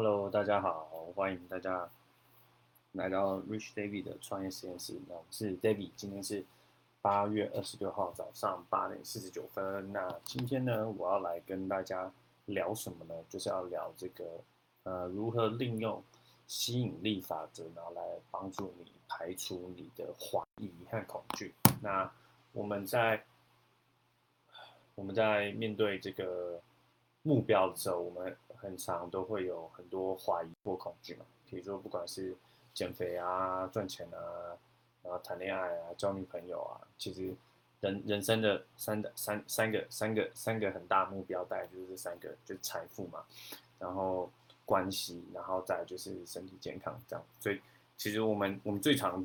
Hello，大家好，欢迎大家来到 Rich David 的创业实验室。我是 David，今天是八月二十六号早上八点四十九分。那今天呢，我要来跟大家聊什么呢？就是要聊这个呃，如何利用吸引力法则，然后来帮助你排除你的怀疑和恐惧。那我们在我们在面对这个目标的时候，我们很常都会有很多怀疑或恐惧嘛。比如说，不管是减肥啊、赚钱啊，然后谈恋爱啊、交女朋友啊，其实人人生的三的三三个三个三个很大目标，大概就是这三个，就是财富嘛，然后关系，然后再就是身体健康这样。所以，其实我们我们最常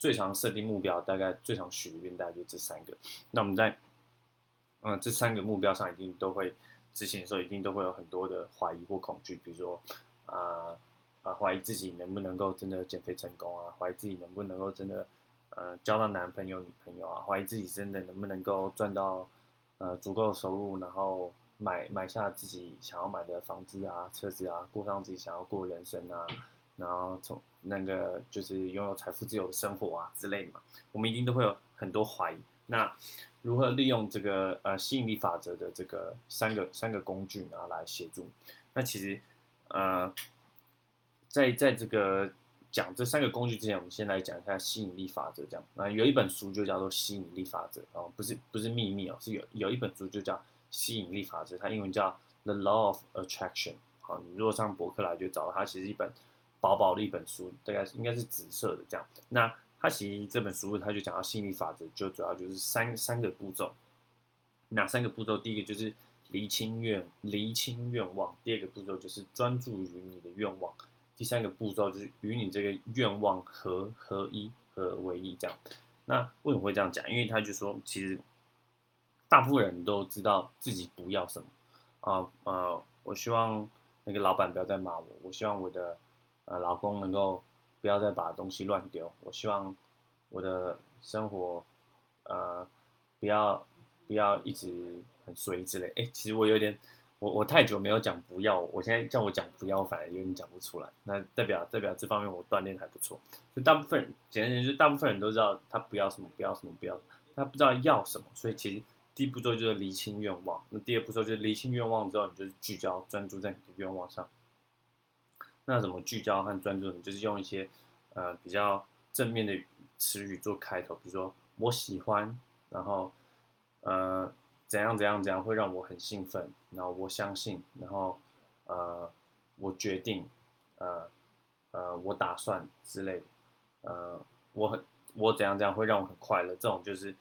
最常设定目标，大概最常许愿，大概就这三个。那我们在嗯这三个目标上，一定都会。执行的时候一定都会有很多的怀疑或恐惧，比如说，啊啊怀疑自己能不能够真的减肥成功啊，怀疑自己能不能够真的呃交到男朋友女朋友啊，怀疑自己真的能不能够赚到呃足够的收入，然后买买下自己想要买的房子啊、车子啊，过上自己想要过的人生啊，然后从那个就是拥有财富自由的生活啊之类的嘛，我们一定都会有很多怀疑。那如何利用这个呃吸引力法则的这个三个三个工具，然后来协助？那其实呃，在在这个讲这三个工具之前，我们先来讲一下吸引力法则。这样，那有一本书就叫做吸引力法则哦，不是不是秘密哦，是有有一本书就叫吸引力法则，它英文叫 The Law of Attraction。好，你如果上博客来就找到它，其实一本薄薄的一本书，大概应该是紫色的这样。那他其实这本书，他就讲到心理法则，就主要就是三三个步骤。哪三个步骤？第一个就是厘清愿厘清愿望，第二个步骤就是专注于你的愿望，第三个步骤就是与你这个愿望合合一合为一。这样，那为什么会这样讲？因为他就说，其实大部分人都知道自己不要什么啊呃，我希望那个老板不要再骂我，我希望我的呃老公能够。不要再把东西乱丢。我希望我的生活，呃，不要不要一直很随之类。哎，其实我有点，我我太久没有讲不要，我现在叫我讲不要，反而有点讲不出来。那代表代表这方面我锻炼还不错。就大部分人，简单讲，就大部分人都知道他不要什么，不要什么，不要，他不知道要什么。所以其实第一步骤就是厘清愿望。那第二步骤就是厘清愿望之后，你就聚焦专注在你的愿望上。那怎么聚焦和专注？呢就是用一些呃比较正面的词语做开头，比如说我喜欢，然后呃怎样怎样怎样会让我很兴奋，然后我相信，然后呃我决定，呃呃我打算之类的，呃我很我怎样怎样会让我很快乐，这种就是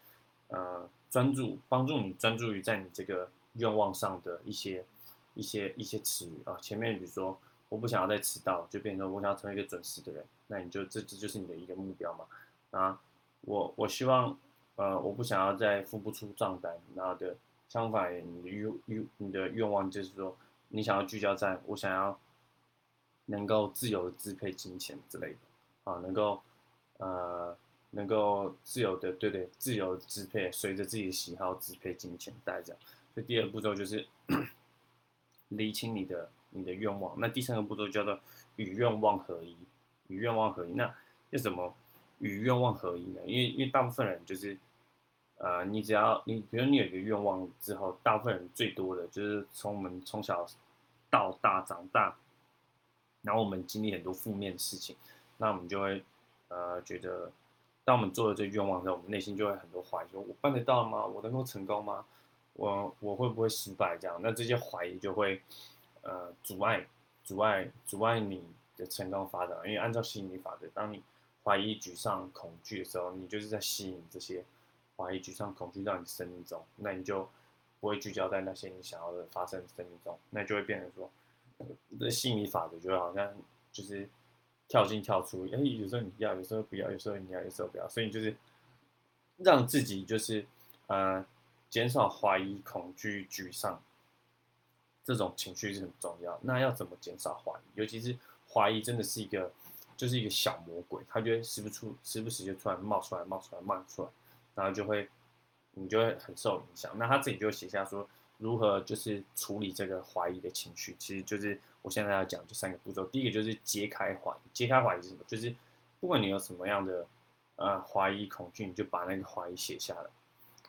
呃专注帮助你专注于在你这个愿望上的一些一些一些词语啊，前面比如说。我不想要再迟到，就变成我想要成为一个准时的人。那你就这这就是你的一个目标嘛？啊，我我希望，呃，我不想要再付不出账单。然后的相反，你的愿愿你的愿望就是说，你想要聚焦在我想要能够自由支配金钱之类的啊，能够呃能够自由的对对自由支配，随着自己的喜好支配金钱，大概这样。所以第二步骤就是 理清你的。你的愿望，那第三个步骤叫做与愿望合一，与愿望合一。那要怎么与愿望合一呢？因为因为大部分人就是，呃，你只要你比如你有一个愿望之后，大部分人最多的就是从我们从小到大长大，然后我们经历很多负面的事情，那我们就会呃觉得，当我们做了这愿望之后，我们内心就会很多怀疑：说我办得到吗？我能够成功吗？我我会不会失败？这样，那这些怀疑就会。呃，阻碍、阻碍、阻碍你的成功发展。因为按照吸引力法则，当你怀疑、沮丧、恐惧的时候，你就是在吸引这些怀疑、沮丧、恐惧到你生命中，那你就不会聚焦在那些你想要的发生生命中，那就会变成说，这吸引力法则就好像就是跳进跳出，哎，有时候你要，有时候不要，有时候你要，有时候不要，所以你就是让自己就是呃减少怀疑、恐惧、沮丧。这种情绪是很重要。那要怎么减少怀疑？尤其是怀疑真的是一个，就是一个小魔鬼，他就会时不出时不时就突然冒出来、冒出来、冒出来，然后就会你就会很受影响。那他自己就写下说，如何就是处理这个怀疑的情绪，其实就是我现在要讲这三个步骤。第一个就是揭开怀疑，揭开怀疑是什么？就是不管你有什么样的呃怀疑恐惧，你就把那个怀疑写下来。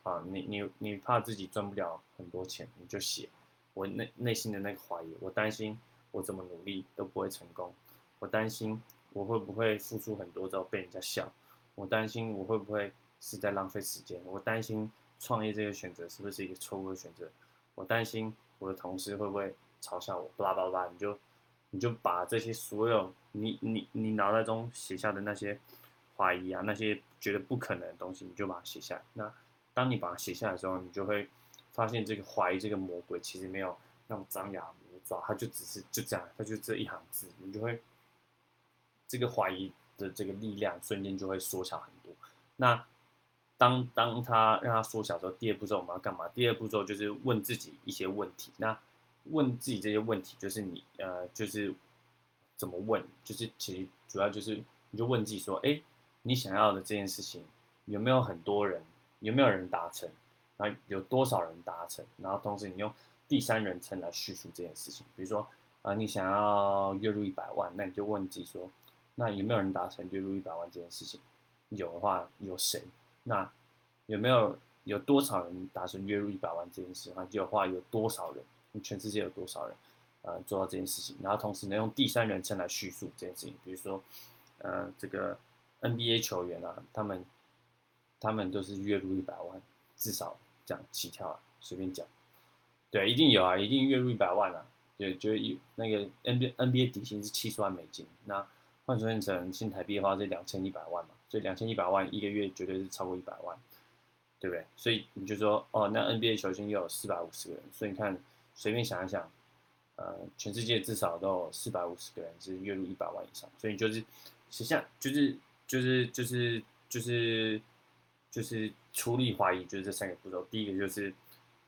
啊，你你你怕自己赚不了很多钱，你就写我内内心的那个怀疑。我担心我怎么努力都不会成功，我担心我会不会付出很多之后被人家笑，我担心我会不会是在浪费时间，我担心创业这个选择是不是一个错误的选择，我担心我的同事会不会嘲笑我，巴拉巴拉，你就你就把这些所有你你你脑袋中写下的那些怀疑啊，那些觉得不可能的东西，你就把它写下来。那当你把它写下来的时候，你就会发现这个怀疑这个魔鬼其实没有那种张牙舞爪，它就只是就这样，它就这一行字，你就会这个怀疑的这个力量瞬间就会缩小很多。那当当它让它缩小之后，第二步骤我们要干嘛？第二步骤就是问自己一些问题。那问自己这些问题，就是你呃，就是怎么问？就是其实主要就是你就问自己说，哎，你想要的这件事情有没有很多人？有没有人达成？那有多少人达成？然后同时你用第三人称来叙述这件事情。比如说，啊，你想要月入一百万，那你就问自己说，那有没有人达成月入一百万这件事情？有的话，有谁？那有没有有多少人达成月入一百万这件事？情？有的话，有多少人？全世界有多少人？呃，做到这件事情？然后同时能用第三人称来叙述这件事情。比如说，呃，这个 NBA 球员啊，他们。他们都是月入一百万，至少这样起跳啊，随便讲，对，一定有啊，一定月入一百万啊，对，就一那个 NBA NBA 底薪是七十万美金，那换算成新台币的话是两千一百万嘛，所以两千一百万一个月绝对是超过一百万，对不对？所以你就说哦，那 NBA 球星又有四百五十个人，所以你看随便想一想，呃，全世界至少都有四百五十个人是月入一百万以上，所以你就是，实际上就是就是就是就是。就是处理怀疑，就是这三个步骤。第一个就是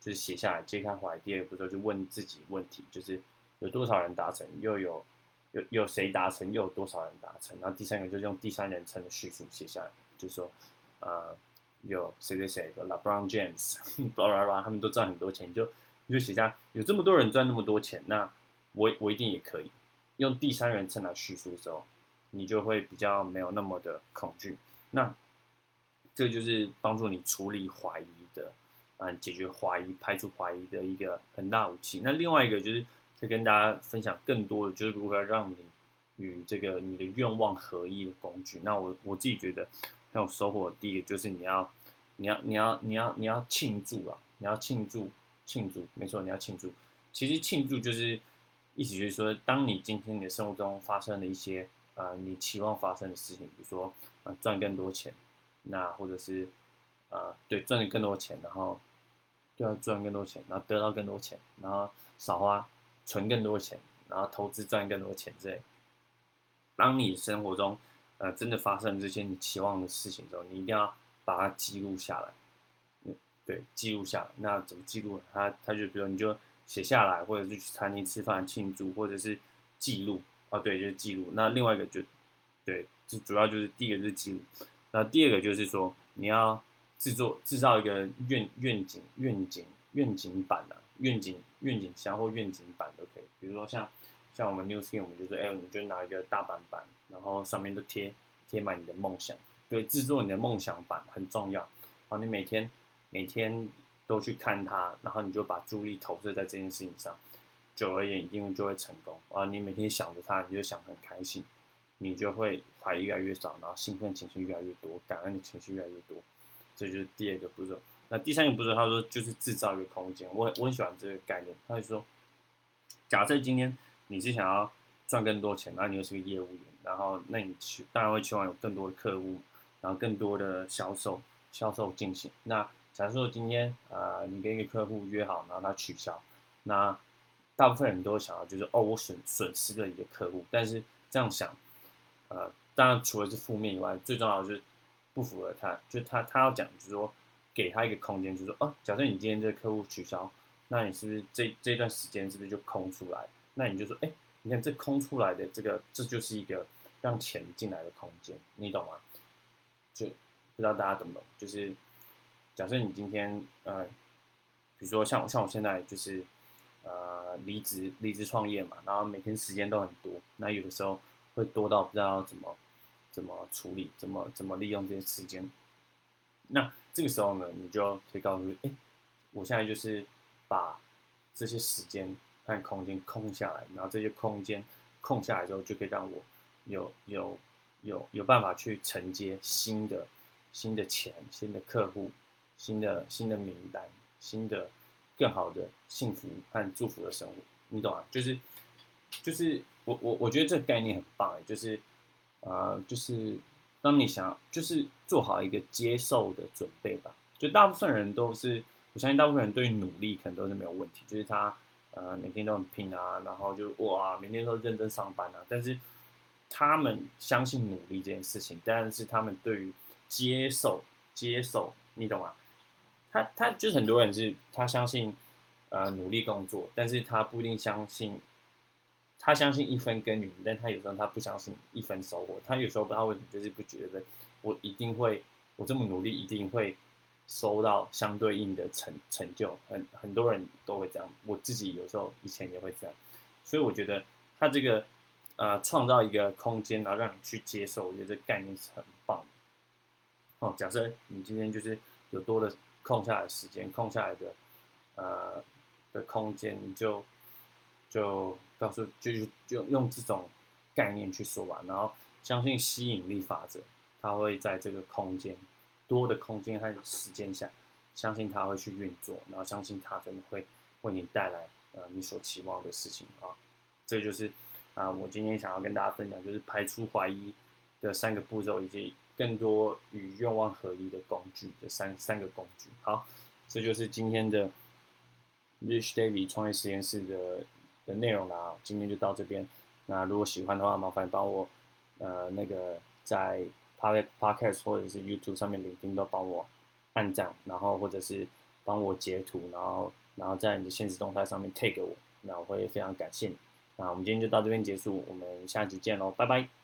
就是写下来揭开怀疑，第二个步骤就问自己问题，就是有多少人达成，又有有有谁达成，又有多少人达成。然后第三个就是用第三人称的叙述写下来，就是说呃有谁谁谁，LeBron James，巴拉巴拉，他们都赚很多钱，就你就写下有这么多人赚那么多钱，那我我一定也可以。用第三人称来叙述的时候，你就会比较没有那么的恐惧。那这就是帮助你处理怀疑的，嗯，解决怀疑、排除怀疑的一个很大武器。那另外一个就是再跟大家分享更多的，就是如何让你与这个你的愿望合一的工具。那我我自己觉得很有收获。第一个就是你要，你要，你要，你要，你要庆祝啊！你要庆祝，庆祝，没错，你要庆祝。其实庆祝就是意思就是说，当你今天你的生活中发生了一些呃你期望发生的事情，比如说呃赚更多钱。那或者是，呃，对，赚更多钱，然后，就要赚更多钱，然后得到更多钱，然后少花，存更多钱，然后投资赚更多钱之类。当你生活中，呃，真的发生这些你期望的事情之后，你一定要把它记录下来。嗯，对，记录下来。那怎么记录？他他就比如你就写下来，或者是去餐厅吃饭庆祝，或者是记录。哦，对，就是记录。那另外一个就，对，就主要就是第一个就是记录。那第二个就是说，你要制作制造一个愿愿景愿景愿景版啊，愿景愿景箱或愿景板都可以。比如说像像我们 New Skin，我们就说，哎，你就拿一个大板板，然后上面都贴贴满你的梦想。对，制作你的梦想板很重要。然后你每天每天都去看它，然后你就把注意力投射在这件事情上，久而言，一定就会成功。啊，你每天想着它，你就想很开心。你就会怀疑越来越少，然后兴奋情绪越来越多，感恩的情绪越来越多，这就是第二个步骤。那第三个步骤，他说就是制造一个空间。我我很喜欢这个概念。他就说，假设今天你是想要赚更多钱，然后你又是个业务员，然后那你去当然会期望有更多的客户，然后更多的销售销售进行。那假设说今天呃你跟一个客户约好，然后他取消，那大部分人都想到就是哦我损损失了一个客户，但是这样想。呃，当然除了是负面以外，最重要的就是不符合他，就他他要讲，就是说给他一个空间，就是说，哦，假设你今天这个客户取消，那你是不是这这段时间是不是就空出来？那你就说，哎，你看这空出来的这个，这就是一个让钱进来的空间，你懂吗？就不知道大家懂不懂？就是假设你今天呃，比比如说像像我现在就是呃离职离职创业嘛，然后每天时间都很多，那有的时候会多到不知道怎么怎么处理，怎么怎么利用这些时间。那这个时候呢，你就可以告诉，哎，我现在就是把这些时间和空间空下来，然后这些空间空下来之后，就可以让我有有有有办法去承接新的新的钱、新的客户、新的新的名单、新的更好的幸福和祝福的生活，你懂啊？就是就是我我我觉得这个概念很棒，就是呃就是。当你想就是做好一个接受的准备吧，就大部分人都是，我相信大部分人对于努力可能都是没有问题，就是他呃每天都很拼啊，然后就哇每天都认真上班啊，但是他们相信努力这件事情，但是他们对于接受接受，你懂吗？他他就是很多人是他相信呃努力工作，但是他不一定相信。他相信一分耕耘，但他有时候他不相信一分收获。他有时候不知道为什么，就是不觉得我一定会，我这么努力一定会收到相对应的成成就。很很多人都会这样，我自己有时候以前也会这样。所以我觉得他这个呃创造一个空间，然后让你去接受，我觉得这概念是很棒。哦，假设你今天就是有多的空下来时间，空下来的呃的空间，你就就。告诉就就用这种概念去说吧，然后相信吸引力法则，它会在这个空间多的空间和时间下，相信它会去运作，然后相信它真的会为你带来呃你所期望的事情啊。这就是啊我今天想要跟大家分享，就是排除怀疑的三个步骤，以及更多与愿望合一的工具的三三个工具。好，这就是今天的 Rich David 创业实验室的。的内容啦，今天就到这边。那如果喜欢的话，麻烦帮我，呃，那个在 Podcast 或者是 YouTube 上面聆听都帮我按赞，然后或者是帮我截图，然后然后在你的现实动态上面 take 我，那我会非常感谢你。那我们今天就到这边结束，我们下期见喽，拜拜。